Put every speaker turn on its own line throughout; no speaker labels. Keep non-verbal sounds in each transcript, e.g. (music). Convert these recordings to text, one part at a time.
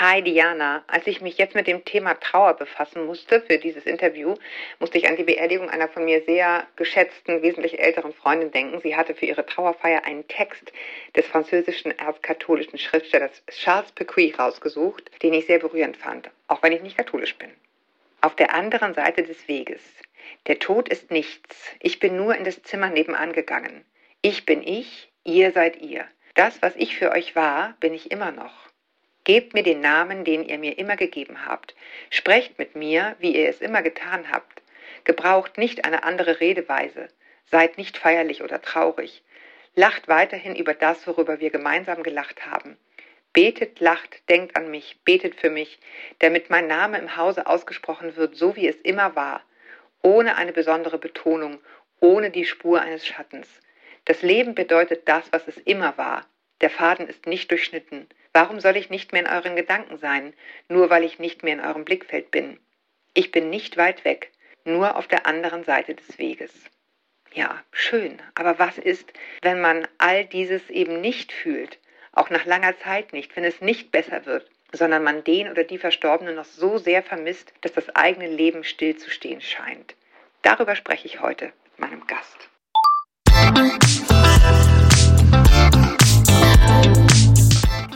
Hi Diana, als ich mich jetzt mit dem Thema Trauer befassen musste für dieses Interview, musste ich an die Beerdigung einer von mir sehr geschätzten, wesentlich älteren Freundin denken. Sie hatte für ihre Trauerfeier einen Text des französischen erzkatholischen Schriftstellers Charles Pecuy rausgesucht, den ich sehr berührend fand, auch wenn ich nicht katholisch bin. Auf der anderen Seite des Weges. Der Tod ist nichts. Ich bin nur in das Zimmer nebenan gegangen. Ich bin ich, ihr seid ihr. Das, was ich für euch war, bin ich immer noch. Gebt mir den Namen, den ihr mir immer gegeben habt. Sprecht mit mir, wie ihr es immer getan habt. Gebraucht nicht eine andere Redeweise. Seid nicht feierlich oder traurig. Lacht weiterhin über das, worüber wir gemeinsam gelacht haben. Betet, lacht, denkt an mich, betet für mich, damit mein Name im Hause ausgesprochen wird, so wie es immer war, ohne eine besondere Betonung, ohne die Spur eines Schattens. Das Leben bedeutet das, was es immer war. Der Faden ist nicht durchschnitten. Warum soll ich nicht mehr in euren Gedanken sein, nur weil ich nicht mehr in eurem Blickfeld bin? Ich bin nicht weit weg, nur auf der anderen Seite des Weges. Ja, schön, aber was ist, wenn man all dieses eben nicht fühlt, auch nach langer Zeit nicht, wenn es nicht besser wird, sondern man den oder die Verstorbene noch so sehr vermisst, dass das eigene Leben stillzustehen scheint? Darüber spreche ich heute mit meinem Gast.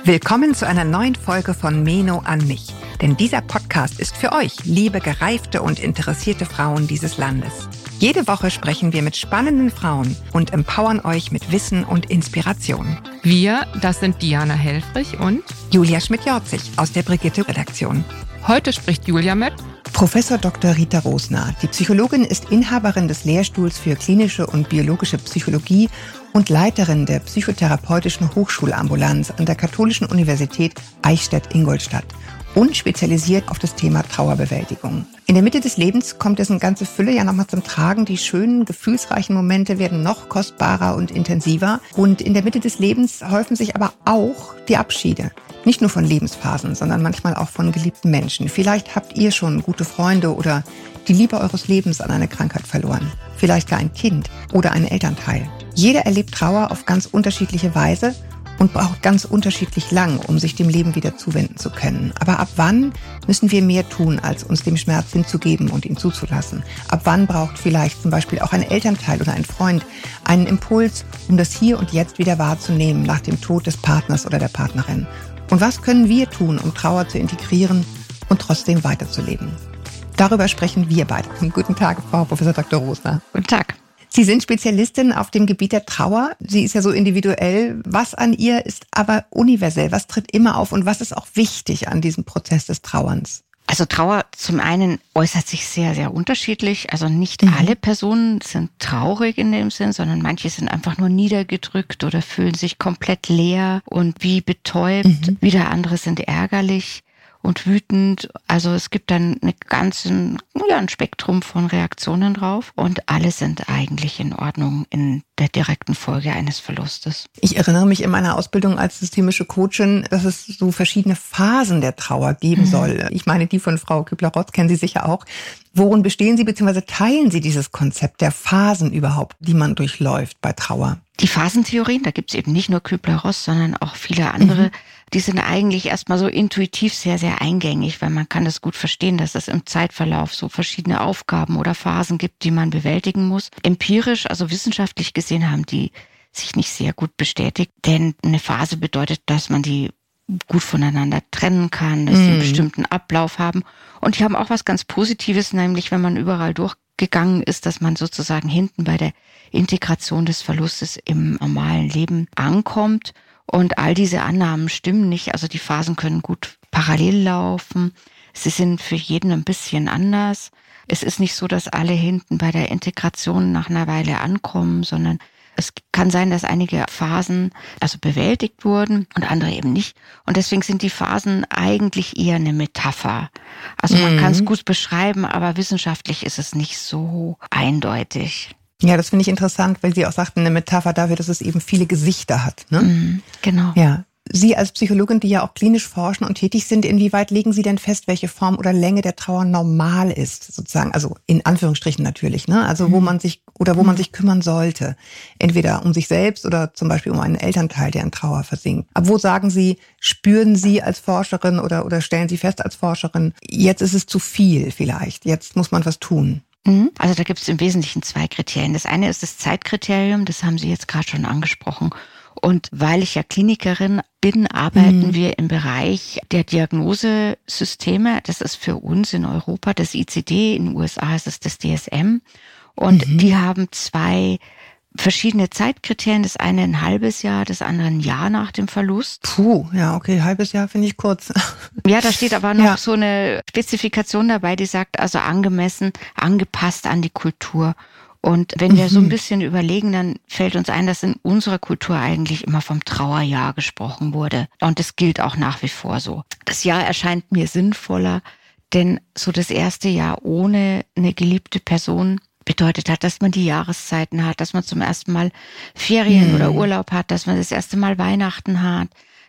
Willkommen zu einer neuen Folge von Meno an mich. Denn dieser Podcast ist für euch, liebe gereifte und interessierte Frauen dieses Landes. Jede Woche sprechen wir mit spannenden Frauen und empowern euch mit Wissen und Inspiration.
Wir, das sind Diana Helfrich und
Julia Schmidt-Jorzig aus der Brigitte-Redaktion.
Heute spricht Julia mit
Professor Dr. Rita Rosner. Die Psychologin ist Inhaberin des Lehrstuhls für klinische und biologische Psychologie und Leiterin der psychotherapeutischen Hochschulambulanz an der Katholischen Universität Eichstätt-Ingolstadt und spezialisiert auf das Thema Trauerbewältigung. In der Mitte des Lebens kommt es in ganze Fülle ja nochmal zum Tragen. Die schönen, gefühlsreichen Momente werden noch kostbarer und intensiver. Und in der Mitte des Lebens häufen sich aber auch die Abschiede. Nicht nur von Lebensphasen, sondern manchmal auch von geliebten Menschen. Vielleicht habt ihr schon gute Freunde oder die Liebe eures Lebens an eine Krankheit verloren. Vielleicht gar ein Kind oder einen Elternteil. Jeder erlebt Trauer auf ganz unterschiedliche Weise und braucht ganz unterschiedlich lang, um sich dem Leben wieder zuwenden zu können. Aber ab wann müssen wir mehr tun, als uns dem Schmerz hinzugeben und ihn zuzulassen? Ab wann braucht vielleicht zum Beispiel auch ein Elternteil oder ein Freund einen Impuls, um das Hier und Jetzt wieder wahrzunehmen nach dem Tod des Partners oder der Partnerin? Und was können wir tun, um Trauer zu integrieren und trotzdem weiterzuleben? Darüber sprechen wir beide. Guten Tag, Frau Professor Dr. Rosner.
Guten Tag.
Sie sind Spezialistin auf dem Gebiet der Trauer. Sie ist ja so individuell. Was an ihr ist aber universell? Was tritt immer auf und was ist auch wichtig an diesem Prozess des Trauerns?
Also Trauer zum einen äußert sich sehr, sehr unterschiedlich. Also nicht mhm. alle Personen sind traurig in dem Sinn, sondern manche sind einfach nur niedergedrückt oder fühlen sich komplett leer und wie betäubt. Mhm. Wieder andere sind ärgerlich und wütend. Also es gibt dann eine ganzen, ja, ein Spektrum von Reaktionen drauf und alle sind eigentlich in Ordnung in der direkten Folge eines Verlustes.
Ich erinnere mich in meiner Ausbildung als systemische Coachin, dass es so verschiedene Phasen der Trauer geben mhm. soll. Ich meine, die von Frau Kübler-Rotz kennen Sie sicher auch. Worin bestehen Sie bzw. teilen Sie dieses Konzept der Phasen überhaupt, die man durchläuft bei Trauer?
Die Phasentheorien, da gibt es eben nicht nur Kübler-Ross, sondern auch viele andere, mhm. die sind eigentlich erstmal so intuitiv sehr, sehr eingängig, weil man kann das gut verstehen, dass es im Zeitverlauf so verschiedene Aufgaben oder Phasen gibt, die man bewältigen muss. Empirisch, also wissenschaftlich gesehen, haben die sich nicht sehr gut bestätigt, denn eine Phase bedeutet, dass man die gut voneinander trennen kann, dass sie einen mhm. bestimmten Ablauf haben. Und die haben auch was ganz Positives, nämlich wenn man überall durchgegangen ist, dass man sozusagen hinten bei der Integration des Verlustes im normalen Leben ankommt. Und all diese Annahmen stimmen nicht. Also die Phasen können gut parallel laufen. Sie sind für jeden ein bisschen anders. Es ist nicht so, dass alle hinten bei der Integration nach einer Weile ankommen, sondern es kann sein, dass einige Phasen also bewältigt wurden und andere eben nicht. Und deswegen sind die Phasen eigentlich eher eine Metapher. Also man mhm. kann es gut beschreiben, aber wissenschaftlich ist es nicht so eindeutig.
Ja, das finde ich interessant, weil Sie auch sagten, eine Metapher dafür, dass es eben viele Gesichter hat. Ne?
Mhm, genau.
Ja. Sie als Psychologin, die ja auch klinisch forschen und tätig sind, inwieweit legen Sie denn fest, welche Form oder Länge der Trauer normal ist, sozusagen? Also in Anführungsstrichen natürlich, ne? Also wo mhm. man sich oder wo man sich kümmern sollte. Entweder um sich selbst oder zum Beispiel um einen Elternteil, der in Trauer versinkt. Aber wo sagen Sie, spüren Sie als Forscherin oder, oder stellen Sie fest als Forscherin, jetzt ist es zu viel vielleicht, jetzt muss man was tun?
Mhm. Also da gibt es im Wesentlichen zwei Kriterien. Das eine ist das Zeitkriterium, das haben Sie jetzt gerade schon angesprochen. Und weil ich ja Klinikerin bin, arbeiten mhm. wir im Bereich der Diagnosesysteme. Das ist für uns in Europa das ICD, in den USA ist es das DSM. Und mhm. die haben zwei verschiedene Zeitkriterien. Das eine ein halbes Jahr, das andere ein Jahr nach dem Verlust.
Puh, ja, okay, halbes Jahr finde ich kurz.
Ja, da steht aber noch (laughs) ja. so eine Spezifikation dabei, die sagt also angemessen, angepasst an die Kultur. Und wenn wir so ein mhm. bisschen überlegen, dann fällt uns ein, dass in unserer Kultur eigentlich immer vom Trauerjahr gesprochen wurde. Und das gilt auch nach wie vor so. Das Jahr erscheint mir sinnvoller, denn so das erste Jahr ohne eine geliebte Person bedeutet hat, dass man die Jahreszeiten hat, dass man zum ersten Mal Ferien mhm. oder Urlaub hat, dass man das erste Mal Weihnachten hat,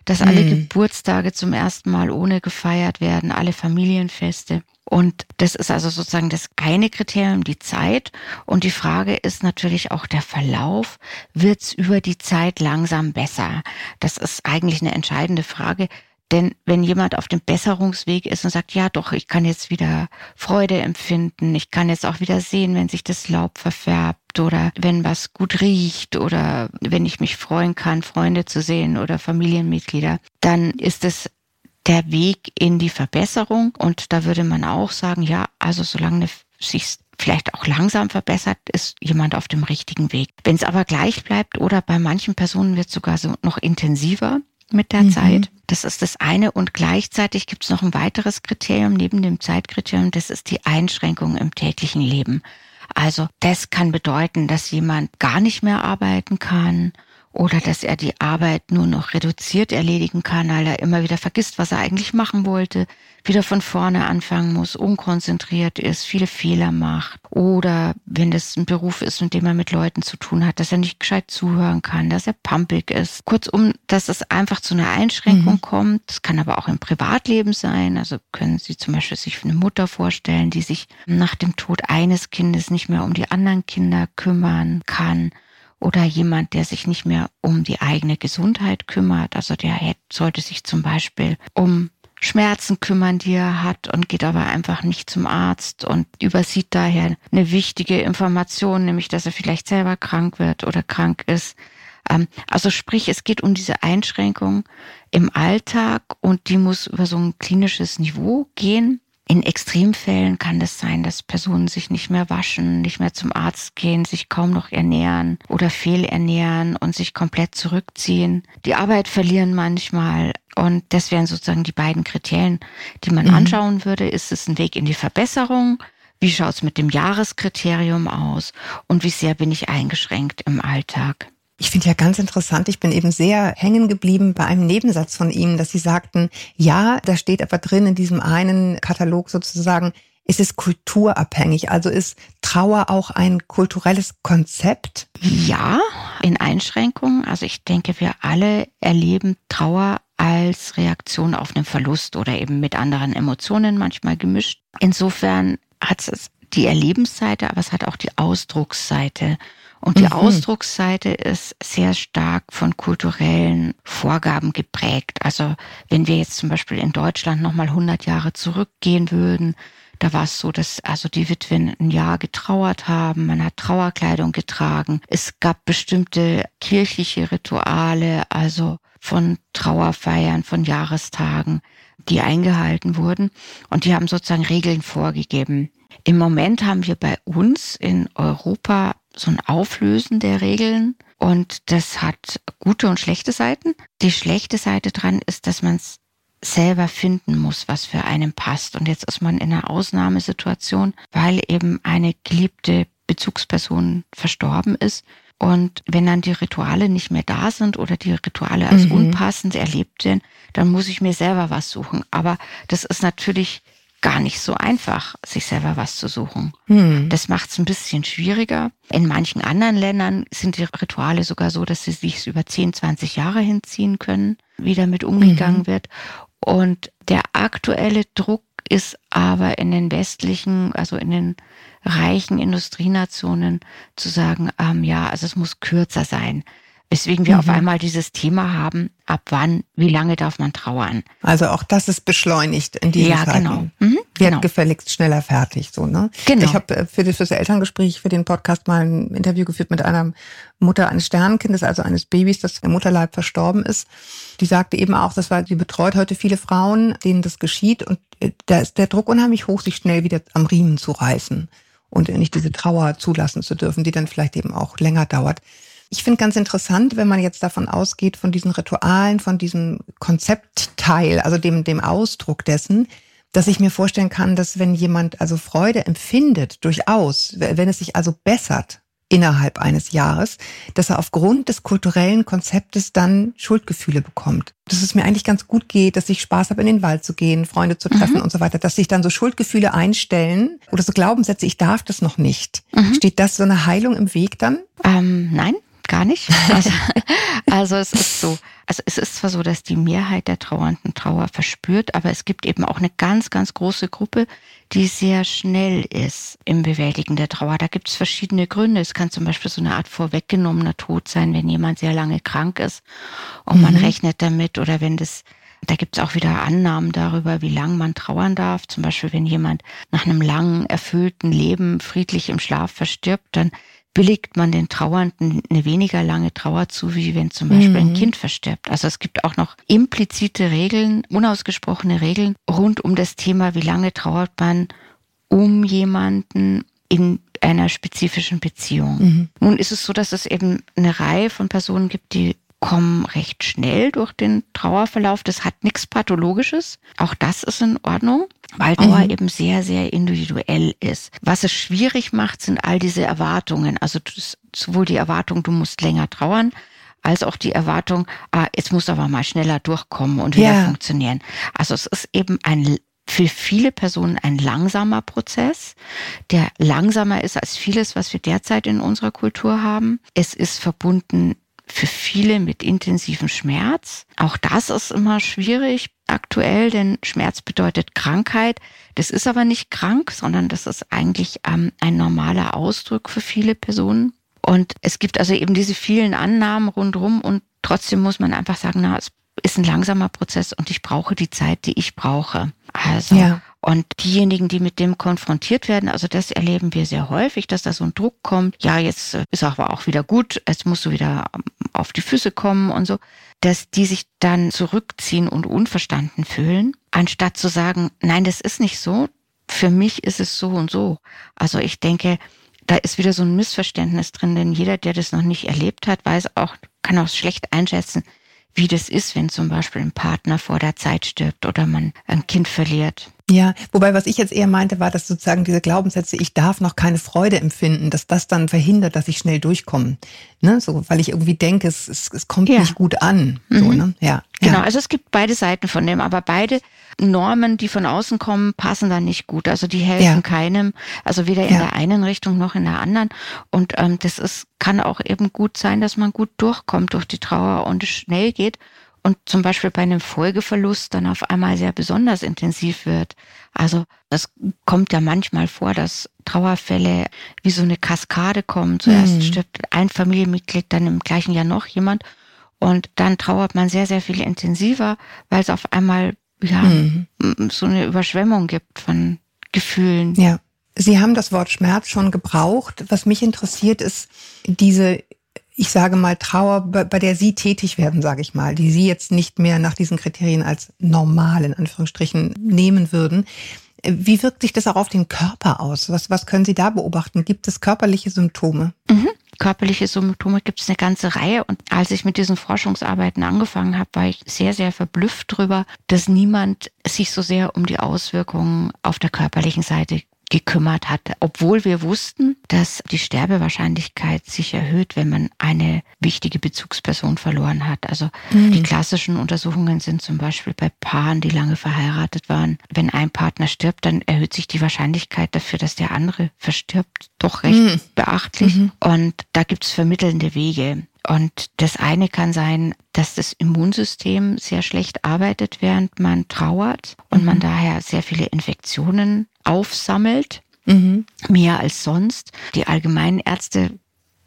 dass alle mhm. Geburtstage zum ersten Mal ohne gefeiert werden, alle Familienfeste. Und das ist also sozusagen das eine Kriterium, die Zeit. Und die Frage ist natürlich auch der Verlauf. Wird's über die Zeit langsam besser? Das ist eigentlich eine entscheidende Frage. Denn wenn jemand auf dem Besserungsweg ist und sagt, ja doch, ich kann jetzt wieder Freude empfinden, ich kann jetzt auch wieder sehen, wenn sich das Laub verfärbt oder wenn was gut riecht oder wenn ich mich freuen kann, Freunde zu sehen oder Familienmitglieder, dann ist es der Weg in die Verbesserung. Und da würde man auch sagen, ja, also solange sich vielleicht auch langsam verbessert, ist jemand auf dem richtigen Weg. Wenn es aber gleich bleibt oder bei manchen Personen wird sogar so noch intensiver, mit der mhm. Zeit. Das ist das eine. Und gleichzeitig gibt es noch ein weiteres Kriterium neben dem Zeitkriterium, das ist die Einschränkung im täglichen Leben. Also das kann bedeuten, dass jemand gar nicht mehr arbeiten kann oder dass er die Arbeit nur noch reduziert erledigen kann, weil er immer wieder vergisst, was er eigentlich machen wollte, wieder von vorne anfangen muss, unkonzentriert ist, viele Fehler macht oder wenn das ein Beruf ist, mit dem er mit Leuten zu tun hat, dass er nicht gescheit zuhören kann, dass er pumpig ist. Kurzum, dass es einfach zu einer Einschränkung mhm. kommt. Das kann aber auch im Privatleben sein. Also können Sie zum Beispiel sich eine Mutter vorstellen, die sich nach dem Tod eines Kindes nicht mehr um die anderen Kinder kümmern kann oder jemand, der sich nicht mehr um die eigene Gesundheit kümmert. Also der sollte sich zum Beispiel um Schmerzen kümmern, die er hat und geht aber einfach nicht zum Arzt und übersieht daher eine wichtige Information, nämlich dass er vielleicht selber krank wird oder krank ist. Ähm, also sprich, es geht um diese Einschränkung im Alltag und die muss über so ein klinisches Niveau gehen. In Extremfällen kann es das sein, dass Personen sich nicht mehr waschen, nicht mehr zum Arzt gehen, sich kaum noch ernähren oder fehlernähren und sich komplett zurückziehen. Die Arbeit verlieren manchmal. Und das wären sozusagen die beiden Kriterien, die man mhm. anschauen würde. Ist es ein Weg in die Verbesserung? Wie schaut es mit dem Jahreskriterium aus? Und wie sehr bin ich eingeschränkt im Alltag?
Ich finde ja ganz interessant, ich bin eben sehr hängen geblieben bei einem Nebensatz von Ihnen, dass Sie sagten, ja, da steht aber drin in diesem einen Katalog sozusagen, ist es kulturabhängig? Also ist Trauer auch ein kulturelles Konzept?
Ja, in Einschränkungen. Also ich denke, wir alle erleben Trauer als Reaktion auf einen Verlust oder eben mit anderen Emotionen manchmal gemischt. Insofern hat es die Erlebensseite, aber es hat auch die Ausdrucksseite. Und die mhm. Ausdrucksseite ist sehr stark von kulturellen Vorgaben geprägt. Also wenn wir jetzt zum Beispiel in Deutschland nochmal 100 Jahre zurückgehen würden, da war es so, dass also die Witwen ein Jahr getrauert haben, man hat Trauerkleidung getragen. Es gab bestimmte kirchliche Rituale, also von Trauerfeiern, von Jahrestagen, die eingehalten wurden. Und die haben sozusagen Regeln vorgegeben. Im Moment haben wir bei uns in Europa so ein Auflösen der Regeln und das hat gute und schlechte Seiten. Die schlechte Seite dran ist, dass man es selber finden muss, was für einen passt. Und jetzt ist man in einer Ausnahmesituation, weil eben eine geliebte Bezugsperson verstorben ist. Und wenn dann die Rituale nicht mehr da sind oder die Rituale als mhm. unpassend erlebt sind, dann muss ich mir selber was suchen. Aber das ist natürlich gar nicht so einfach, sich selber was zu suchen. Hm. Das macht es ein bisschen schwieriger. In manchen anderen Ländern sind die Rituale sogar so, dass sie sich über 10, 20 Jahre hinziehen können, wie damit umgegangen mhm. wird. Und der aktuelle Druck, ist aber in den westlichen, also in den reichen Industrienationen zu sagen, ähm, ja, also es muss kürzer sein. Weswegen wir mhm. auf einmal dieses Thema haben, ab wann, wie lange darf man trauern?
Also auch das ist beschleunigt in diesen ja, Zeiten.
Genau. Mhm,
Wird genau. gefälligst schneller fertig, so, ne? Genau. Ich habe äh, für das, für das Elterngespräch, für den Podcast mal ein Interview geführt mit einer Mutter eines Sternenkindes, also eines Babys, das im Mutterleib verstorben ist. Die sagte eben auch, das war, sie betreut heute viele Frauen, denen das geschieht und äh, da ist der Druck unheimlich hoch, sich schnell wieder am Riemen zu reißen und nicht diese Trauer zulassen zu dürfen, die dann vielleicht eben auch länger dauert. Ich finde ganz interessant, wenn man jetzt davon ausgeht, von diesen Ritualen, von diesem Konzeptteil, also dem, dem Ausdruck dessen, dass ich mir vorstellen kann, dass wenn jemand also Freude empfindet, durchaus, wenn es sich also bessert, innerhalb eines Jahres, dass er aufgrund des kulturellen Konzeptes dann Schuldgefühle bekommt. Dass es mir eigentlich ganz gut geht, dass ich Spaß habe, in den Wald zu gehen, Freunde zu treffen mhm. und so weiter, dass sich dann so Schuldgefühle einstellen oder so Glaubenssätze, ich darf das noch nicht. Mhm. Steht das so eine Heilung im Weg dann?
Ähm, nein, gar nicht. Also, (laughs) also es ist so, also es ist zwar so, dass die Mehrheit der Trauernden Trauer verspürt, aber es gibt eben auch eine ganz, ganz große Gruppe, die sehr schnell ist im Bewältigen der Trauer. Da gibt es verschiedene Gründe. Es kann zum Beispiel so eine Art vorweggenommener Tod sein, wenn jemand sehr lange krank ist und mhm. man rechnet damit oder wenn das da gibt es auch wieder Annahmen darüber, wie lange man trauern darf. Zum Beispiel, wenn jemand nach einem langen, erfüllten Leben friedlich im Schlaf verstirbt, dann billigt man den Trauernden eine weniger lange Trauer zu, wie wenn zum Beispiel mhm. ein Kind verstirbt. Also es gibt auch noch implizite Regeln, unausgesprochene Regeln rund um das Thema, wie lange trauert man um jemanden in einer spezifischen Beziehung. Mhm. Nun ist es so, dass es eben eine Reihe von Personen gibt, die kommen recht schnell durch den Trauerverlauf. Das hat nichts Pathologisches. Auch das ist in Ordnung, weil Trauer mhm. eben sehr, sehr individuell ist. Was es schwierig macht, sind all diese Erwartungen. Also sowohl die Erwartung, du musst länger trauern, als auch die Erwartung, ah, jetzt muss aber mal schneller durchkommen und wieder ja. funktionieren. Also es ist eben ein für viele Personen ein langsamer Prozess, der langsamer ist als vieles, was wir derzeit in unserer Kultur haben. Es ist verbunden für viele mit intensivem Schmerz. Auch das ist immer schwierig aktuell, denn Schmerz bedeutet Krankheit. Das ist aber nicht krank, sondern das ist eigentlich ähm, ein normaler Ausdruck für viele Personen. Und es gibt also eben diese vielen Annahmen rundherum und trotzdem muss man einfach sagen, na, es ist ein langsamer Prozess und ich brauche die Zeit, die ich brauche. Also, ja. Und diejenigen, die mit dem konfrontiert werden, also das erleben wir sehr häufig, dass da so ein Druck kommt. Ja, jetzt äh, ist aber auch wieder gut, jetzt musst du wieder ähm, auf die Füße kommen und so, dass die sich dann zurückziehen und unverstanden fühlen, anstatt zu sagen, nein, das ist nicht so. Für mich ist es so und so. Also ich denke, da ist wieder so ein Missverständnis drin, denn jeder, der das noch nicht erlebt hat, weiß auch, kann auch schlecht einschätzen, wie das ist, wenn zum Beispiel ein Partner vor der Zeit stirbt oder man ein Kind verliert.
Ja, wobei was ich jetzt eher meinte, war, dass sozusagen diese Glaubenssätze, ich darf noch keine Freude empfinden, dass das dann verhindert, dass ich schnell durchkomme. Ne? So, weil ich irgendwie denke, es, es, es kommt ja. nicht gut an. So, mhm. ne?
ja. Genau, ja. also es gibt beide Seiten von dem, aber beide Normen, die von außen kommen, passen da nicht gut. Also die helfen ja. keinem, also weder in der einen Richtung noch in der anderen. Und ähm, das ist, kann auch eben gut sein, dass man gut durchkommt durch die Trauer und es schnell geht und zum Beispiel bei einem Folgeverlust dann auf einmal sehr besonders intensiv wird. Also das kommt ja manchmal vor, dass Trauerfälle wie so eine Kaskade kommen. Zuerst mhm. stirbt ein Familienmitglied, dann im gleichen Jahr noch jemand und dann trauert man sehr, sehr viel intensiver, weil es auf einmal ja mhm. so eine Überschwemmung gibt von Gefühlen.
Ja. Sie haben das Wort Schmerz schon gebraucht. Was mich interessiert, ist diese ich sage mal, Trauer, bei, der Sie tätig werden, sage ich mal, die Sie jetzt nicht mehr nach diesen Kriterien als normal in Anführungsstrichen nehmen würden. Wie wirkt sich das auch auf den Körper aus? Was, was können Sie da beobachten? Gibt es körperliche Symptome?
Mhm. Körperliche Symptome gibt es eine ganze Reihe. Und als ich mit diesen Forschungsarbeiten angefangen habe, war ich sehr, sehr verblüfft darüber, dass niemand sich so sehr um die Auswirkungen auf der körperlichen Seite gekümmert hat, obwohl wir wussten, dass die Sterbewahrscheinlichkeit sich erhöht, wenn man eine wichtige Bezugsperson verloren hat. Also mhm. die klassischen Untersuchungen sind zum Beispiel bei Paaren, die lange verheiratet waren. Wenn ein Partner stirbt, dann erhöht sich die Wahrscheinlichkeit dafür, dass der andere verstirbt, doch recht mhm. beachtlich. Mhm. Und da gibt es vermittelnde Wege. Und das eine kann sein, dass das Immunsystem sehr schlecht arbeitet, während man trauert und mhm. man daher sehr viele Infektionen aufsammelt, mhm. mehr als sonst. Die allgemeinen Ärzte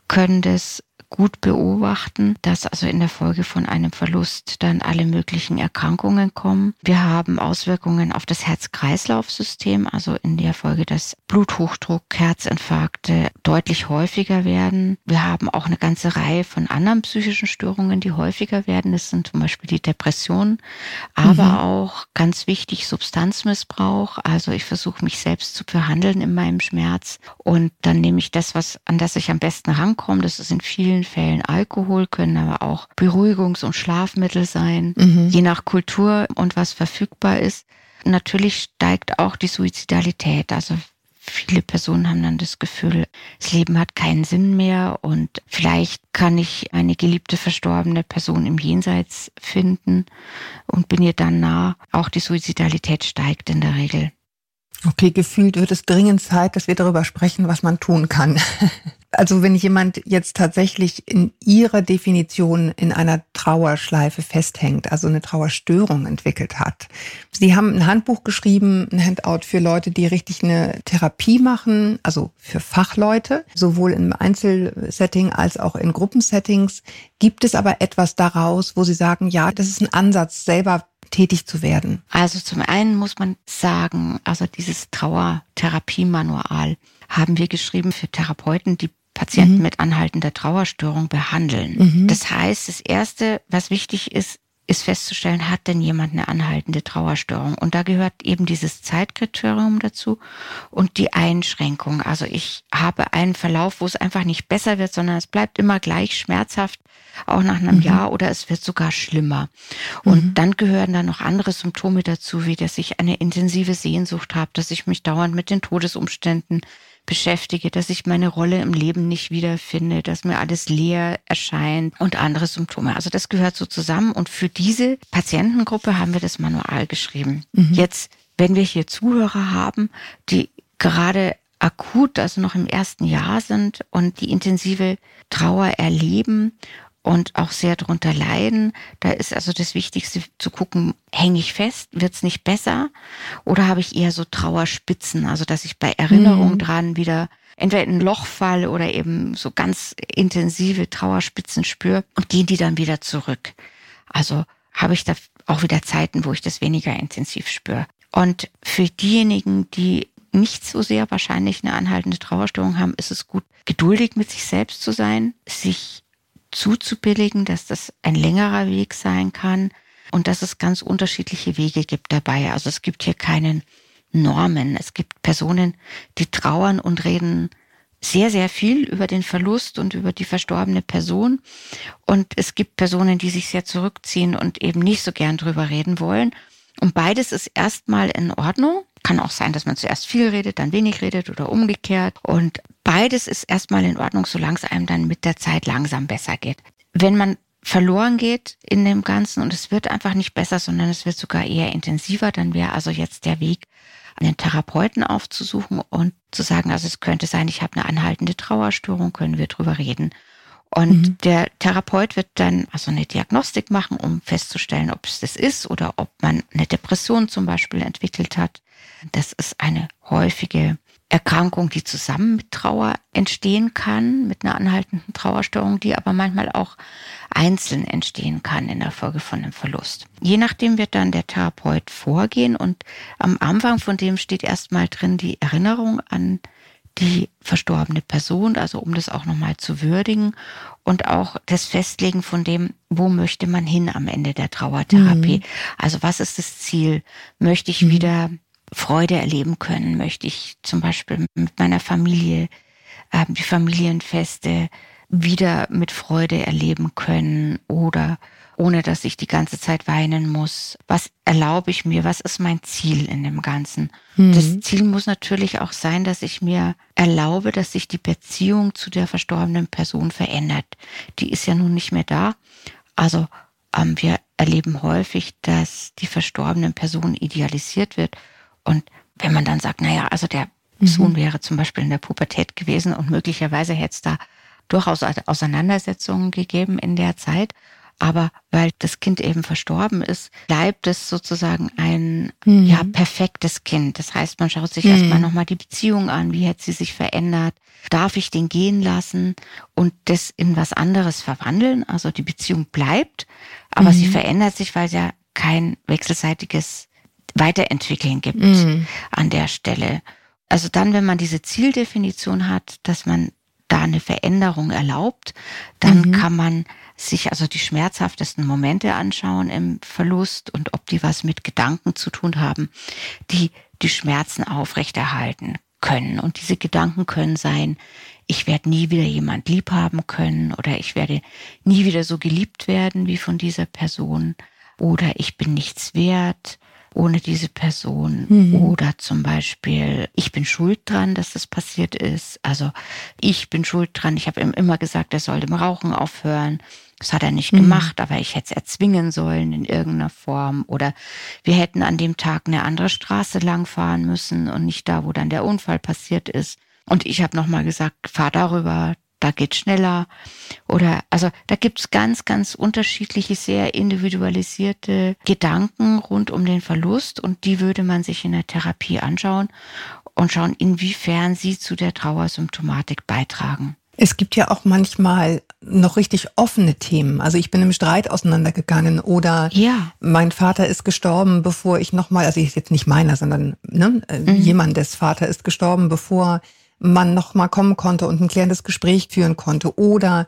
können das gut beobachten, dass also in der Folge von einem Verlust dann alle möglichen Erkrankungen kommen. Wir haben Auswirkungen auf das Herz-Kreislauf-System, also in der Folge, dass Bluthochdruck, Herzinfarkte deutlich häufiger werden. Wir haben auch eine ganze Reihe von anderen psychischen Störungen, die häufiger werden. Das sind zum Beispiel die Depressionen, aber mhm. auch ganz wichtig Substanzmissbrauch. Also ich versuche mich selbst zu behandeln in meinem Schmerz und dann nehme ich das, was an das ich am besten rankomme. Das ist in vielen vielen Fällen Alkohol, können aber auch Beruhigungs- und Schlafmittel sein, mhm. je nach Kultur und was verfügbar ist. Natürlich steigt auch die Suizidalität. Also viele Personen haben dann das Gefühl, das Leben hat keinen Sinn mehr und vielleicht kann ich eine geliebte verstorbene Person im Jenseits finden und bin ihr dann nah. Auch die Suizidalität steigt in der Regel.
Okay, gefühlt wird es dringend Zeit, dass wir darüber sprechen, was man tun kann. (laughs) Also wenn jemand jetzt tatsächlich in ihrer Definition in einer Trauerschleife festhängt, also eine Trauerstörung entwickelt hat. Sie haben ein Handbuch geschrieben, ein Handout für Leute, die richtig eine Therapie machen, also für Fachleute, sowohl im Einzelsetting als auch in Gruppensettings. Gibt es aber etwas daraus, wo Sie sagen, ja, das ist ein Ansatz, selber tätig zu werden?
Also zum einen muss man sagen, also dieses Trauertherapie-Manual haben wir geschrieben für Therapeuten, die Patienten mhm. mit anhaltender Trauerstörung behandeln. Mhm. Das heißt, das Erste, was wichtig ist, ist festzustellen, hat denn jemand eine anhaltende Trauerstörung? Und da gehört eben dieses Zeitkriterium dazu und die Einschränkung. Also ich habe einen Verlauf, wo es einfach nicht besser wird, sondern es bleibt immer gleich schmerzhaft, auch nach einem mhm. Jahr oder es wird sogar schlimmer. Und mhm. dann gehören da noch andere Symptome dazu, wie dass ich eine intensive Sehnsucht habe, dass ich mich dauernd mit den Todesumständen beschäftige, dass ich meine Rolle im Leben nicht wiederfinde, dass mir alles leer erscheint und andere Symptome. Also das gehört so zusammen und für diese Patientengruppe haben wir das Manual geschrieben. Mhm. Jetzt, wenn wir hier Zuhörer haben, die gerade akut, also noch im ersten Jahr sind und die intensive Trauer erleben und auch sehr darunter leiden. Da ist also das Wichtigste zu gucken, hänge ich fest, wird es nicht besser oder habe ich eher so Trauerspitzen, also dass ich bei Erinnerung mhm. dran wieder entweder in ein Loch falle oder eben so ganz intensive Trauerspitzen spüre und gehen die dann wieder zurück. Also habe ich da auch wieder Zeiten, wo ich das weniger intensiv spüre. Und für diejenigen, die nicht so sehr wahrscheinlich eine anhaltende Trauerstörung haben, ist es gut, geduldig mit sich selbst zu sein, sich zuzubilligen, dass das ein längerer Weg sein kann und dass es ganz unterschiedliche Wege gibt dabei. Also es gibt hier keinen Normen. Es gibt Personen, die trauern und reden sehr, sehr viel über den Verlust und über die verstorbene Person. Und es gibt Personen, die sich sehr zurückziehen und eben nicht so gern drüber reden wollen. Und beides ist erstmal in Ordnung. Kann auch sein, dass man zuerst viel redet, dann wenig redet oder umgekehrt. Und beides ist erstmal in Ordnung, solange es einem dann mit der Zeit langsam besser geht. Wenn man verloren geht in dem Ganzen und es wird einfach nicht besser, sondern es wird sogar eher intensiver, dann wäre also jetzt der Weg, einen Therapeuten aufzusuchen und zu sagen, also es könnte sein, ich habe eine anhaltende Trauerstörung, können wir drüber reden. Und mhm. der Therapeut wird dann also eine Diagnostik machen, um festzustellen, ob es das ist oder ob man eine Depression zum Beispiel entwickelt hat. Das ist eine häufige Erkrankung, die zusammen mit Trauer entstehen kann, mit einer anhaltenden Trauerstörung, die aber manchmal auch einzeln entstehen kann in der Folge von einem Verlust. Je nachdem wird dann der Therapeut vorgehen und am Anfang von dem steht erstmal drin die Erinnerung an die verstorbene Person, also um das auch nochmal zu würdigen und auch das Festlegen von dem, wo möchte man hin am Ende der Trauertherapie. Mhm. Also was ist das Ziel? Möchte ich mhm. wieder Freude erleben können, möchte ich zum Beispiel mit meiner Familie äh, die Familienfeste wieder mit Freude erleben können oder ohne dass ich die ganze Zeit weinen muss. Was erlaube ich mir? Was ist mein Ziel in dem Ganzen? Mhm. Das Ziel muss natürlich auch sein, dass ich mir erlaube, dass sich die Beziehung zu der verstorbenen Person verändert. Die ist ja nun nicht mehr da. Also ähm, wir erleben häufig, dass die verstorbenen Person idealisiert wird und wenn man dann sagt, naja, also der mhm. Sohn wäre zum Beispiel in der Pubertät gewesen und möglicherweise hätte es da durchaus Auseinandersetzungen gegeben in der Zeit. Aber weil das Kind eben verstorben ist, bleibt es sozusagen ein mhm. ja perfektes Kind. Das heißt, man schaut sich mhm. erstmal nochmal die Beziehung an, wie hat sie sich verändert, darf ich den gehen lassen und das in was anderes verwandeln. Also die Beziehung bleibt, aber mhm. sie verändert sich, weil es ja kein wechselseitiges Weiterentwickeln gibt mhm. an der Stelle. Also dann, wenn man diese Zieldefinition hat, dass man da eine Veränderung erlaubt, dann mhm. kann man sich also die schmerzhaftesten Momente anschauen im Verlust und ob die was mit Gedanken zu tun haben, die die Schmerzen aufrechterhalten können. Und diese Gedanken können sein, ich werde nie wieder jemand lieb haben können oder ich werde nie wieder so geliebt werden wie von dieser Person oder ich bin nichts wert ohne diese Person mhm. oder zum Beispiel, ich bin schuld dran, dass das passiert ist. Also ich bin schuld dran. Ich habe ihm immer gesagt, er soll im Rauchen aufhören. Das hat er nicht mhm. gemacht, aber ich hätte es erzwingen sollen in irgendeiner Form. Oder wir hätten an dem Tag eine andere Straße langfahren müssen und nicht da, wo dann der Unfall passiert ist. Und ich habe nochmal gesagt, fahr darüber, da geht schneller. Oder also da gibt's ganz, ganz unterschiedliche, sehr individualisierte Gedanken rund um den Verlust und die würde man sich in der Therapie anschauen und schauen, inwiefern sie zu der Trauersymptomatik beitragen.
Es gibt ja auch manchmal noch richtig offene Themen. Also ich bin im Streit auseinandergegangen oder ja. mein Vater ist gestorben, bevor ich nochmal, also ich jetzt nicht meiner, sondern ne, mhm. jemandes Vater ist gestorben, bevor man noch mal kommen konnte und ein klärendes Gespräch führen konnte. Oder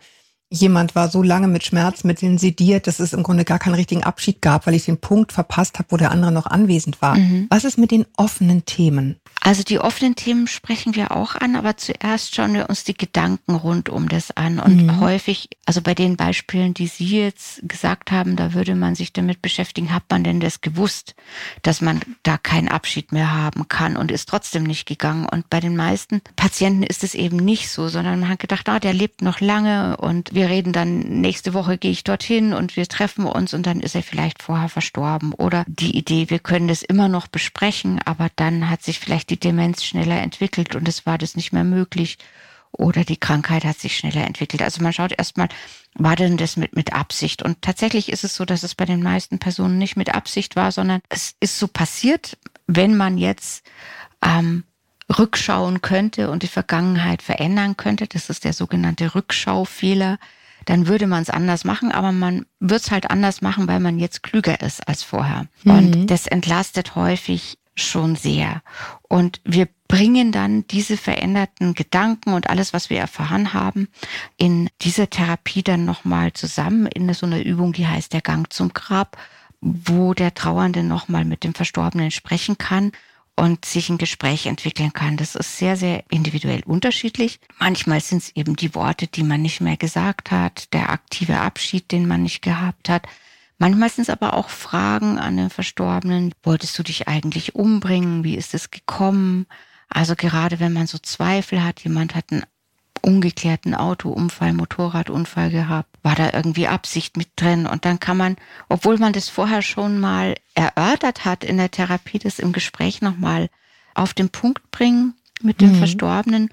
jemand war so lange mit Schmerzmitteln sediert, dass es im Grunde gar keinen richtigen Abschied gab, weil ich den Punkt verpasst habe, wo der andere noch anwesend war. Mhm. Was ist mit den offenen Themen?
Also die offenen Themen sprechen wir auch an, aber zuerst schauen wir uns die Gedanken rund um das an. Und mhm. häufig, also bei den Beispielen, die Sie jetzt gesagt haben, da würde man sich damit beschäftigen, hat man denn das gewusst, dass man da keinen Abschied mehr haben kann und ist trotzdem nicht gegangen. Und bei den meisten Patienten ist es eben nicht so, sondern man hat gedacht, ah, der lebt noch lange und wir reden dann, nächste Woche gehe ich dorthin und wir treffen uns und dann ist er vielleicht vorher verstorben. Oder die Idee, wir können das immer noch besprechen, aber dann hat sich vielleicht die die Demenz schneller entwickelt und es war das nicht mehr möglich oder die Krankheit hat sich schneller entwickelt. Also man schaut erstmal, war denn das mit, mit Absicht? Und tatsächlich ist es so, dass es bei den meisten Personen nicht mit Absicht war, sondern es ist so passiert, wenn man jetzt ähm, rückschauen könnte und die Vergangenheit verändern könnte. Das ist der sogenannte Rückschaufehler. Dann würde man es anders machen, aber man wird es halt anders machen, weil man jetzt klüger ist als vorher. Mhm. Und das entlastet häufig schon sehr. Und wir bringen dann diese veränderten Gedanken und alles, was wir erfahren haben, in dieser Therapie dann nochmal zusammen in so einer Übung, die heißt der Gang zum Grab, wo der Trauernde nochmal mit dem Verstorbenen sprechen kann und sich ein Gespräch entwickeln kann. Das ist sehr, sehr individuell unterschiedlich. Manchmal sind es eben die Worte, die man nicht mehr gesagt hat, der aktive Abschied, den man nicht gehabt hat. Manchmal sind es aber auch Fragen an den Verstorbenen. Wolltest du dich eigentlich umbringen? Wie ist es gekommen? Also gerade wenn man so Zweifel hat, jemand hat einen ungeklärten Autounfall, Motorradunfall gehabt, war da irgendwie Absicht mit drin und dann kann man, obwohl man das vorher schon mal erörtert hat in der Therapie, das im Gespräch nochmal auf den Punkt bringen mit dem mhm. Verstorbenen.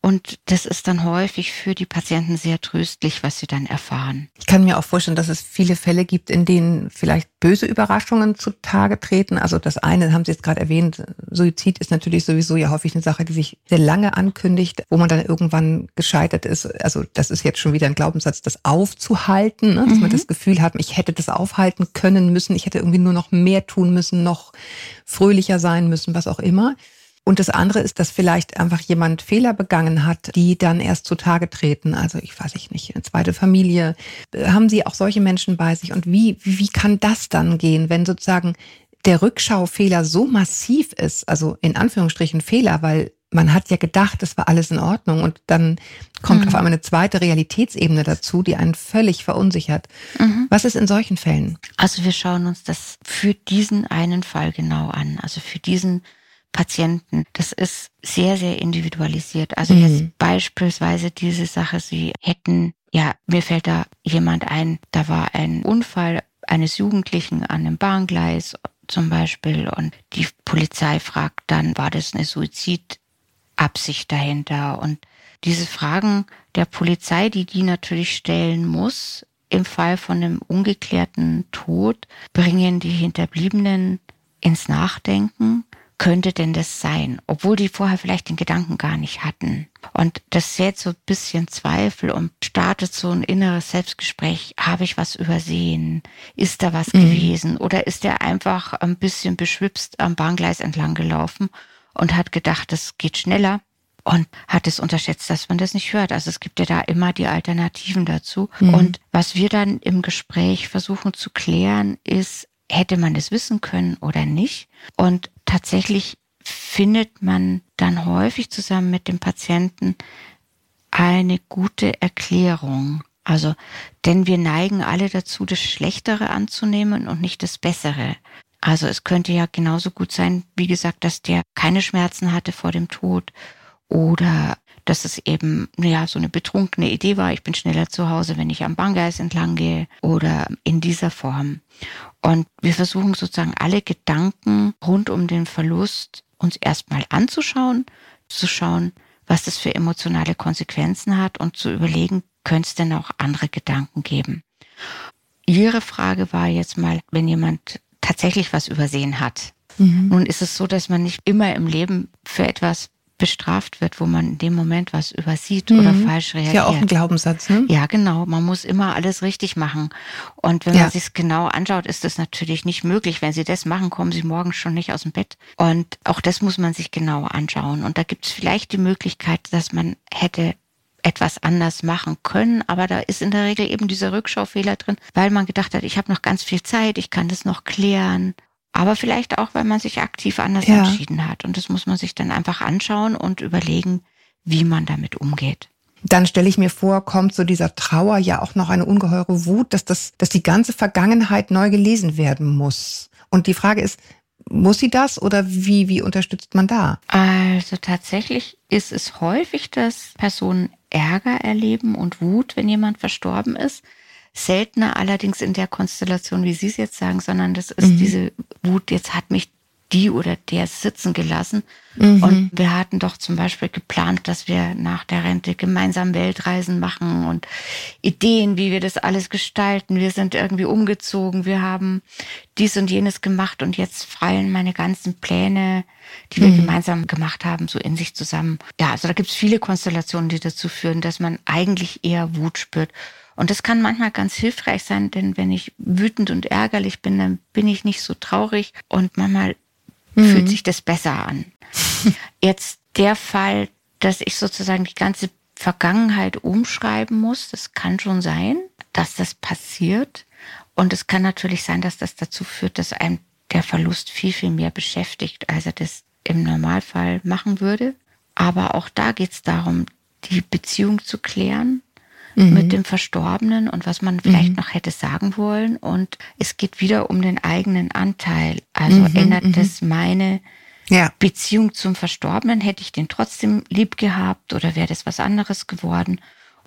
Und das ist dann häufig für die Patienten sehr tröstlich, was sie dann erfahren.
Ich kann mir auch vorstellen, dass es viele Fälle gibt, in denen vielleicht böse Überraschungen zutage treten. Also das eine haben Sie jetzt gerade erwähnt, Suizid ist natürlich sowieso ja häufig eine Sache, die sich sehr lange ankündigt, wo man dann irgendwann gescheitert ist. Also das ist jetzt schon wieder ein Glaubenssatz, das aufzuhalten, ne? dass mhm. man das Gefühl hat, ich hätte das aufhalten können müssen, ich hätte irgendwie nur noch mehr tun müssen, noch fröhlicher sein müssen, was auch immer. Und das andere ist, dass vielleicht einfach jemand Fehler begangen hat, die dann erst zutage treten. Also ich weiß ich nicht, eine zweite Familie. Haben Sie auch solche Menschen bei sich? Und wie, wie kann das dann gehen, wenn sozusagen der Rückschaufehler so massiv ist, also in Anführungsstrichen Fehler, weil man hat ja gedacht, es war alles in Ordnung und dann kommt mhm. auf einmal eine zweite Realitätsebene dazu, die einen völlig verunsichert. Mhm. Was ist in solchen Fällen?
Also wir schauen uns das für diesen einen Fall genau an, also für diesen Patienten. Das ist sehr, sehr individualisiert. Also mhm. jetzt beispielsweise diese Sache, Sie hätten, ja, mir fällt da jemand ein, da war ein Unfall eines Jugendlichen an einem Bahngleis zum Beispiel und die Polizei fragt dann, war das eine Suizidabsicht dahinter? Und diese Fragen der Polizei, die die natürlich stellen muss, im Fall von einem ungeklärten Tod, bringen die Hinterbliebenen ins Nachdenken könnte denn das sein? Obwohl die vorher vielleicht den Gedanken gar nicht hatten. Und das sät so ein bisschen Zweifel und startet so ein inneres Selbstgespräch. Habe ich was übersehen? Ist da was mhm. gewesen? Oder ist er einfach ein bisschen beschwipst am Bahngleis entlang gelaufen und hat gedacht, das geht schneller? und hat es unterschätzt, dass man das nicht hört. Also es gibt ja da immer die Alternativen dazu. Mhm. Und was wir dann im Gespräch versuchen zu klären, ist, hätte man es wissen können oder nicht? Und tatsächlich findet man dann häufig zusammen mit dem Patienten eine gute Erklärung. Also, denn wir neigen alle dazu, das Schlechtere anzunehmen und nicht das Bessere. Also es könnte ja genauso gut sein, wie gesagt, dass der keine Schmerzen hatte vor dem Tod oder dass es eben ja so eine betrunkene Idee war, ich bin schneller zu Hause, wenn ich am Bangeis entlang gehe oder in dieser Form. Und wir versuchen sozusagen alle Gedanken rund um den Verlust uns erstmal anzuschauen, zu schauen, was das für emotionale Konsequenzen hat und zu überlegen, könnte es denn auch andere Gedanken geben. Ihre Frage war jetzt mal, wenn jemand tatsächlich was übersehen hat. Mhm. Nun ist es so, dass man nicht immer im Leben für etwas bestraft wird, wo man in dem Moment was übersieht mhm. oder falsch reagiert.
Ja auch ein Glaubenssatz, ne?
Ja, genau. Man muss immer alles richtig machen. Und wenn ja. man sich genau anschaut, ist das natürlich nicht möglich. Wenn Sie das machen, kommen Sie morgen schon nicht aus dem Bett. Und auch das muss man sich genau anschauen. Und da gibt es vielleicht die Möglichkeit, dass man hätte etwas anders machen können, aber da ist in der Regel eben dieser Rückschaufehler drin, weil man gedacht hat, ich habe noch ganz viel Zeit, ich kann das noch klären aber vielleicht auch, weil man sich aktiv anders ja. entschieden hat. Und das muss man sich dann einfach anschauen und überlegen, wie man damit umgeht.
Dann stelle ich mir vor, kommt so dieser Trauer ja auch noch eine ungeheure Wut, dass das, dass die ganze Vergangenheit neu gelesen werden muss. Und die Frage ist, muss sie das oder wie, wie unterstützt man da?
Also tatsächlich ist es häufig, dass Personen Ärger erleben und Wut, wenn jemand verstorben ist. Seltener allerdings in der Konstellation, wie Sie es jetzt sagen, sondern das ist mhm. diese Wut, jetzt hat mich die oder der sitzen gelassen. Mhm. Und wir hatten doch zum Beispiel geplant, dass wir nach der Rente gemeinsam Weltreisen machen und Ideen, wie wir das alles gestalten. Wir sind irgendwie umgezogen, wir haben dies und jenes gemacht und jetzt fallen meine ganzen Pläne, die wir mhm. gemeinsam gemacht haben, so in sich zusammen. Ja, also da gibt es viele Konstellationen, die dazu führen, dass man eigentlich eher Wut spürt. Und das kann manchmal ganz hilfreich sein, denn wenn ich wütend und ärgerlich bin, dann bin ich nicht so traurig und manchmal mhm. fühlt sich das besser an. (laughs) Jetzt der Fall, dass ich sozusagen die ganze Vergangenheit umschreiben muss, das kann schon sein, dass das passiert. Und es kann natürlich sein, dass das dazu führt, dass einem der Verlust viel, viel mehr beschäftigt, als er das im Normalfall machen würde. Aber auch da geht es darum, die Beziehung zu klären mhm. mit dem Verstorbenen und was man vielleicht mhm. noch hätte sagen wollen. Und es geht wieder um den eigenen Anteil. Also mhm. ändert mhm. das meine ja. Beziehung zum Verstorbenen? Hätte ich den trotzdem lieb gehabt oder wäre das was anderes geworden?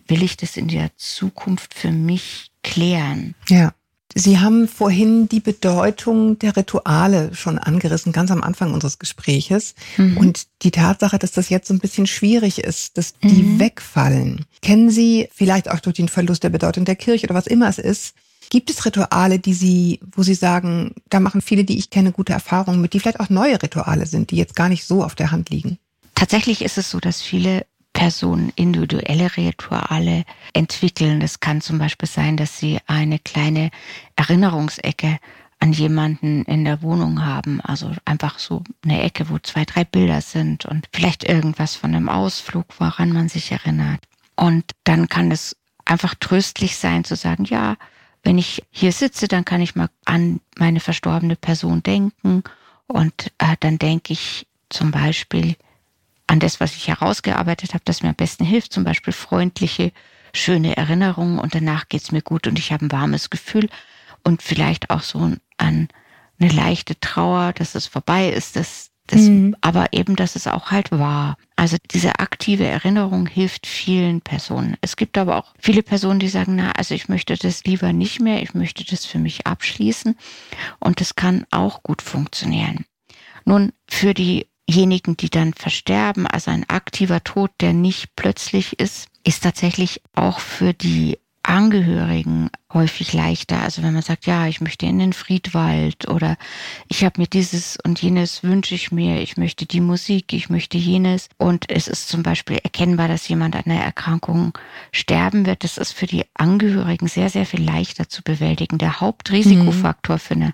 Will ich das in der Zukunft für mich klären?
Ja. Sie haben vorhin die Bedeutung der Rituale schon angerissen, ganz am Anfang unseres Gespräches. Mhm. Und die Tatsache, dass das jetzt so ein bisschen schwierig ist, dass die mhm. wegfallen. Kennen Sie vielleicht auch durch den Verlust der Bedeutung der Kirche oder was immer es ist, Gibt es Rituale, die Sie, wo Sie sagen, da machen viele, die ich kenne, gute Erfahrungen mit, die vielleicht auch neue Rituale sind, die jetzt gar nicht so auf der Hand liegen?
Tatsächlich ist es so, dass viele Personen individuelle Rituale entwickeln. Es kann zum Beispiel sein, dass sie eine kleine Erinnerungsecke an jemanden in der Wohnung haben. Also einfach so eine Ecke, wo zwei, drei Bilder sind und vielleicht irgendwas von einem Ausflug, woran man sich erinnert. Und dann kann es einfach tröstlich sein zu sagen, ja, wenn ich hier sitze, dann kann ich mal an meine verstorbene Person denken und äh, dann denke ich zum Beispiel an das, was ich herausgearbeitet habe, das mir am besten hilft, zum Beispiel freundliche, schöne Erinnerungen und danach geht's mir gut und ich habe ein warmes Gefühl und vielleicht auch so an eine leichte Trauer, dass es vorbei ist, dass das, mhm. aber eben, dass es auch halt war. Also diese aktive Erinnerung hilft vielen Personen. Es gibt aber auch viele Personen, die sagen, na, also ich möchte das lieber nicht mehr, ich möchte das für mich abschließen und das kann auch gut funktionieren. Nun, für die diejenigen, die dann versterben, also ein aktiver Tod, der nicht plötzlich ist, ist tatsächlich auch für die Angehörigen häufig leichter. Also wenn man sagt, ja, ich möchte in den Friedwald oder ich habe mir dieses und jenes wünsche ich mir, ich möchte die Musik, ich möchte jenes. Und es ist zum Beispiel erkennbar, dass jemand an einer Erkrankung sterben wird. Das ist für die Angehörigen sehr, sehr viel leichter zu bewältigen. Der Hauptrisikofaktor mhm. für eine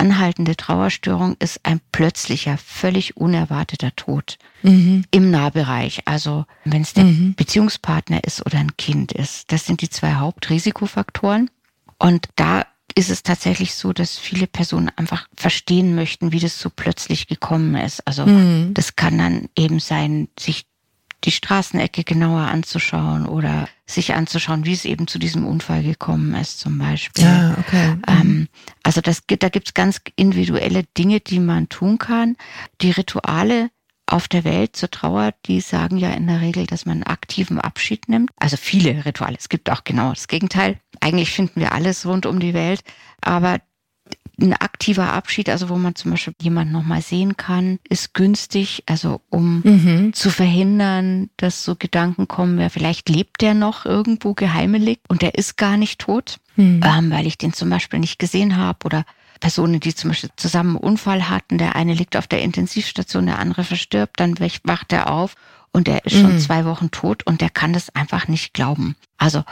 anhaltende Trauerstörung ist ein plötzlicher, völlig unerwarteter Tod mhm. im Nahbereich. Also wenn es der mhm. Beziehungspartner ist oder ein Kind ist. Das sind die zwei Hauptrisikofaktoren. Und da ist es tatsächlich so, dass viele Personen einfach verstehen möchten, wie das so plötzlich gekommen ist. Also mhm. das kann dann eben sein, sich die Straßenecke genauer anzuschauen oder sich anzuschauen, wie es eben zu diesem Unfall gekommen ist, zum Beispiel.
Ja, okay.
Ähm, also das, da gibt's ganz individuelle Dinge, die man tun kann. Die Rituale auf der Welt zur Trauer, die sagen ja in der Regel, dass man einen aktiven Abschied nimmt. Also viele Rituale. Es gibt auch genau das Gegenteil. Eigentlich finden wir alles rund um die Welt. Aber ein aktiver Abschied, also wo man zum Beispiel jemanden nochmal sehen kann, ist günstig, also um mhm. zu verhindern, dass so Gedanken kommen, ja, vielleicht lebt der noch irgendwo geheimelig und der ist gar nicht tot, mhm. ähm, weil ich den zum Beispiel nicht gesehen habe oder Personen, die zum Beispiel zusammen einen Unfall hatten, der eine liegt auf der Intensivstation, der andere verstirbt, dann wacht er auf und der ist schon mhm. zwei Wochen tot und der kann das einfach nicht glauben. Also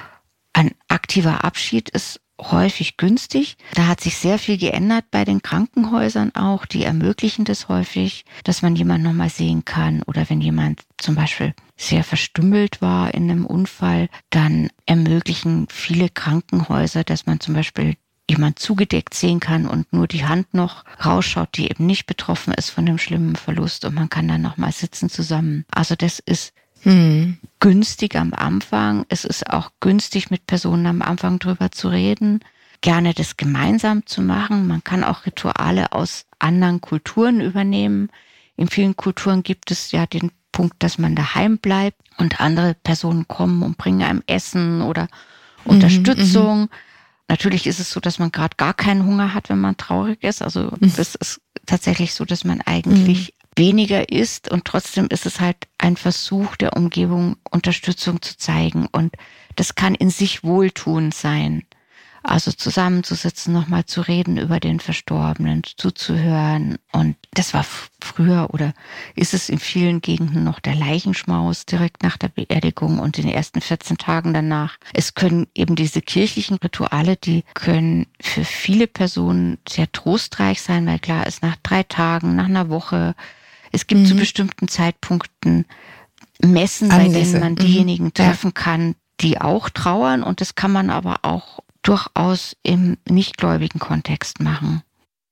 ein aktiver Abschied ist häufig günstig. Da hat sich sehr viel geändert bei den Krankenhäusern auch. Die ermöglichen das häufig, dass man jemanden nochmal sehen kann. Oder wenn jemand zum Beispiel sehr verstümmelt war in einem Unfall, dann ermöglichen viele Krankenhäuser, dass man zum Beispiel jemand zugedeckt sehen kann und nur die Hand noch rausschaut, die eben nicht betroffen ist von dem schlimmen Verlust und man kann dann nochmal sitzen zusammen. Also das ist hm. günstig am Anfang. Es ist auch günstig, mit Personen am Anfang drüber zu reden, gerne das gemeinsam zu machen. Man kann auch Rituale aus anderen Kulturen übernehmen. In vielen Kulturen gibt es ja den Punkt, dass man daheim bleibt und andere Personen kommen und bringen einem Essen oder mhm, Unterstützung. Mhm, Natürlich ist es so, dass man gerade gar keinen Hunger hat, wenn man traurig ist. Also mhm. das ist tatsächlich so, dass man eigentlich mhm weniger ist und trotzdem ist es halt ein Versuch der Umgebung, Unterstützung zu zeigen und das kann in sich wohltuend sein. Also zusammenzusitzen, nochmal zu reden über den Verstorbenen, zuzuhören. Und das war früher oder ist es in vielen Gegenden noch der Leichenschmaus direkt nach der Beerdigung und in den ersten 14 Tagen danach. Es können eben diese kirchlichen Rituale, die können für viele Personen sehr trostreich sein, weil klar ist, nach drei Tagen, nach einer Woche, es gibt mhm. zu bestimmten Zeitpunkten Messen, Anlässe. bei denen man diejenigen mhm. treffen kann, die auch trauern. Und das kann man aber auch durchaus im nichtgläubigen Kontext machen.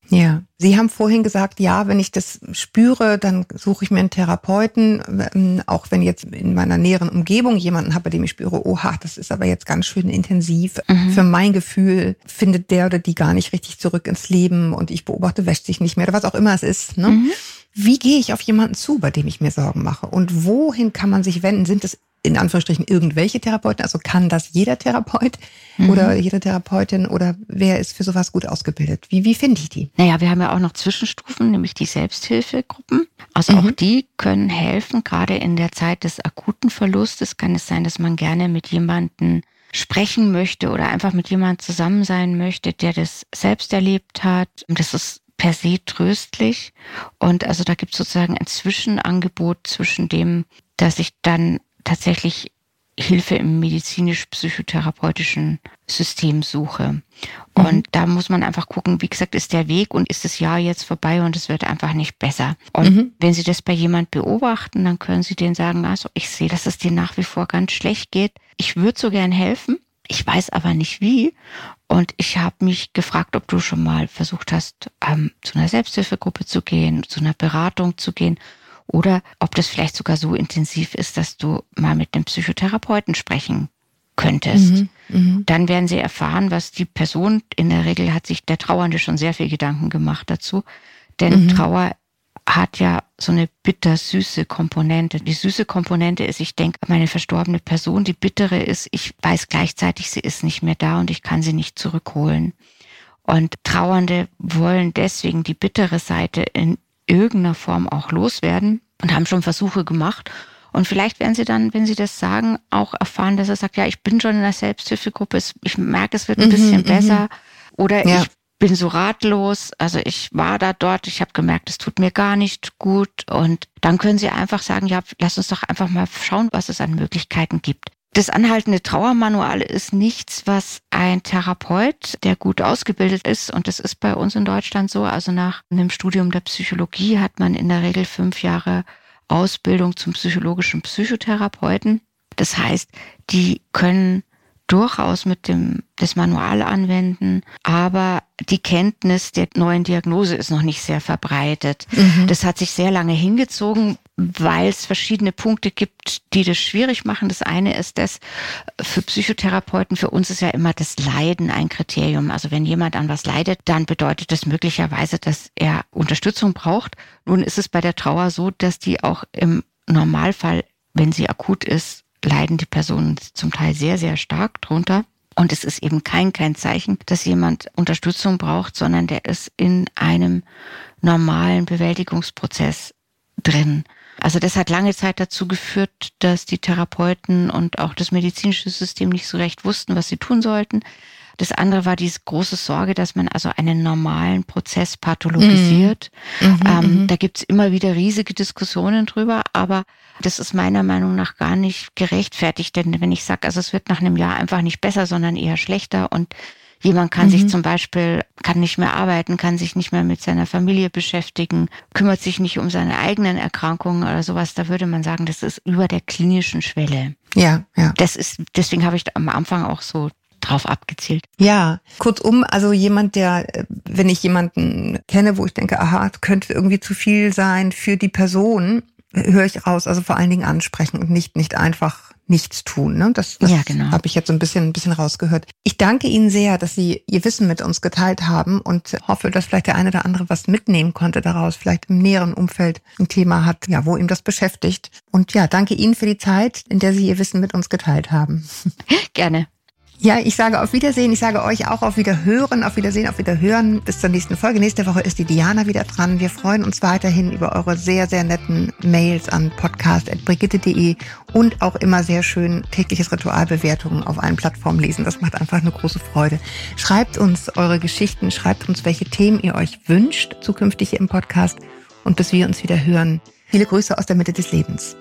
Ja, Sie haben vorhin gesagt, ja, wenn ich das spüre, dann suche ich mir einen Therapeuten, ähm, auch wenn jetzt in meiner näheren Umgebung jemanden habe, bei dem ich spüre, oha, das ist aber jetzt ganz schön intensiv. Mhm. Für mein Gefühl findet der oder die gar nicht richtig zurück ins Leben und ich beobachte, wäscht sich nicht mehr oder was auch immer es ist. Ne? Mhm. Wie gehe ich auf jemanden zu, bei dem ich mir Sorgen mache? Und wohin kann man sich wenden? Sind es in Anführungsstrichen irgendwelche Therapeuten? Also kann das jeder Therapeut mhm. oder jede Therapeutin oder wer ist für sowas gut ausgebildet? Wie, wie finde ich die?
Naja, wir haben ja auch noch Zwischenstufen, nämlich die Selbsthilfegruppen. Also mhm. auch die können helfen, gerade in der Zeit des akuten Verlustes kann es sein, dass man gerne mit jemandem sprechen möchte oder einfach mit jemandem zusammen sein möchte, der das selbst erlebt hat. Und das ist per se tröstlich. Und also da gibt es sozusagen ein Zwischenangebot zwischen dem, dass ich dann tatsächlich Hilfe im medizinisch-psychotherapeutischen System suche. Mhm. Und da muss man einfach gucken, wie gesagt, ist der Weg und ist das Jahr jetzt vorbei und es wird einfach nicht besser. Und mhm. wenn Sie das bei jemand beobachten, dann können Sie denen sagen, also ich sehe, dass es dir nach wie vor ganz schlecht geht. Ich würde so gern helfen. Ich weiß aber nicht wie. Und ich habe mich gefragt, ob du schon mal versucht hast, ähm, zu einer Selbsthilfegruppe zu gehen, zu einer Beratung zu gehen oder ob das vielleicht sogar so intensiv ist, dass du mal mit einem Psychotherapeuten sprechen könntest. Mhm, mh. Dann werden sie erfahren, was die Person, in der Regel hat sich der Trauernde schon sehr viel Gedanken gemacht dazu, denn mhm. Trauer hat ja so eine bittersüße Komponente. Die süße Komponente ist, ich denke, meine verstorbene Person, die bittere ist, ich weiß gleichzeitig, sie ist nicht mehr da und ich kann sie nicht zurückholen. Und Trauernde wollen deswegen die bittere Seite in irgendeiner Form auch loswerden und haben schon Versuche gemacht. Und vielleicht werden sie dann, wenn sie das sagen, auch erfahren, dass er sagt, ja, ich bin schon in der Selbsthilfegruppe, ich merke, es wird ein mhm, bisschen mhm, besser. Oder ich bin so ratlos. Also ich war da dort, ich habe gemerkt, es tut mir gar nicht gut. Und dann können sie einfach sagen, ja, lass uns doch einfach mal schauen, was es an Möglichkeiten gibt. Das anhaltende Trauermanual ist nichts, was ein Therapeut, der gut ausgebildet ist, und das ist bei uns in Deutschland so, also nach einem Studium der Psychologie hat man in der Regel fünf Jahre Ausbildung zum psychologischen Psychotherapeuten. Das heißt, die können durchaus mit dem das Manual anwenden, aber die Kenntnis der neuen Diagnose ist noch nicht sehr verbreitet. Mhm. Das hat sich sehr lange hingezogen, weil es verschiedene Punkte gibt, die das schwierig machen. Das eine ist das für Psychotherapeuten, für uns ist ja immer das Leiden ein Kriterium. Also wenn jemand an was leidet, dann bedeutet das möglicherweise, dass er Unterstützung braucht. Nun ist es bei der Trauer so, dass die auch im Normalfall, wenn sie akut ist, leiden die Personen zum Teil sehr, sehr stark drunter. Und es ist eben kein, kein Zeichen, dass jemand Unterstützung braucht, sondern der ist in einem normalen Bewältigungsprozess drin. Also das hat lange Zeit dazu geführt, dass die Therapeuten und auch das medizinische System nicht so recht wussten, was sie tun sollten. Das andere war diese große Sorge, dass man also einen normalen Prozess pathologisiert. Mhm. Mhm, ähm, mhm. da gibt's immer wieder riesige Diskussionen drüber, aber das ist meiner Meinung nach gar nicht gerechtfertigt. Denn wenn ich sage, also es wird nach einem Jahr einfach nicht besser, sondern eher schlechter und Jemand kann mhm. sich zum Beispiel, kann nicht mehr arbeiten, kann sich nicht mehr mit seiner Familie beschäftigen, kümmert sich nicht um seine eigenen Erkrankungen oder sowas. Da würde man sagen, das ist über der klinischen Schwelle.
Ja, ja.
Das ist, deswegen habe ich am Anfang auch so drauf abgezielt.
Ja, kurzum, also jemand, der, äh, wenn ich jemanden kenne, wo ich denke, aha, könnte irgendwie zu viel sein für die Person, höre ich raus, also vor allen Dingen ansprechen und nicht, nicht einfach nichts tun. Ne? Das, das ja, genau. habe ich jetzt so ein bisschen, ein bisschen rausgehört. Ich danke Ihnen sehr, dass Sie Ihr Wissen mit uns geteilt haben und hoffe, dass vielleicht der eine oder andere was mitnehmen konnte daraus, vielleicht im näheren Umfeld ein Thema hat, ja, wo ihm das beschäftigt. Und ja, danke Ihnen für die Zeit, in der Sie Ihr Wissen mit uns geteilt haben. (laughs)
Gerne.
Ja, ich sage auf Wiedersehen. Ich sage euch auch auf Wiederhören, auf Wiedersehen, auf Wiederhören. Bis zur nächsten Folge. Nächste Woche ist die Diana wieder dran. Wir freuen uns weiterhin über eure sehr, sehr netten Mails an podcast.brigitte.de und auch immer sehr schön tägliches Ritualbewertungen auf allen Plattformen lesen. Das macht einfach eine große Freude. Schreibt uns eure Geschichten, schreibt uns, welche Themen ihr euch wünscht zukünftig im Podcast. Und bis wir uns wieder hören. Viele Grüße aus der Mitte des Lebens.